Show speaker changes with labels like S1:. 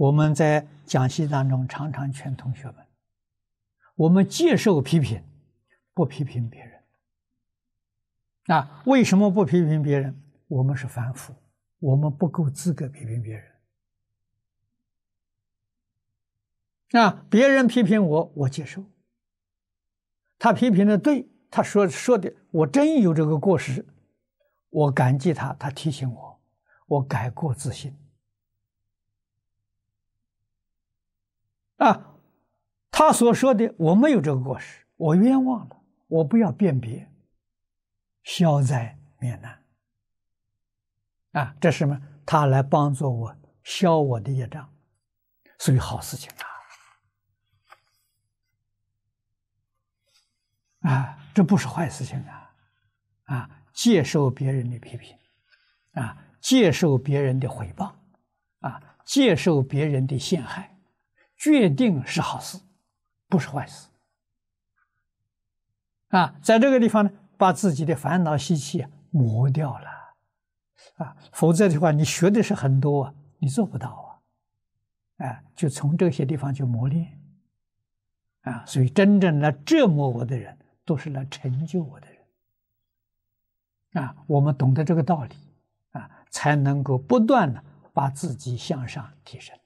S1: 我们在讲习当中常常劝同学们：我们接受批评，不批评别人。啊，为什么不批评别人？我们是凡夫，我们不够资格批评别人。啊，别人批评我，我接受。他批评的对，他说说的，我真有这个过失，我感激他，他提醒我，我改过自新。啊，他所说的我没有这个过失，我冤枉了，我不要辨别，消灾免难。啊，这是什么？他来帮助我消我的业障，所以好事情啊！啊，这不是坏事情啊！啊，接受别人的批评，啊，接受别人的回报，啊，接受别人的陷害。决定是好事，不是坏事。啊，在这个地方呢，把自己的烦恼习气磨掉了，啊，否则的话，你学的是很多，你做不到啊，哎，就从这些地方去磨练，啊，所以真正来折磨我的人，都是来成就我的人，啊，我们懂得这个道理，啊，才能够不断的把自己向上提升。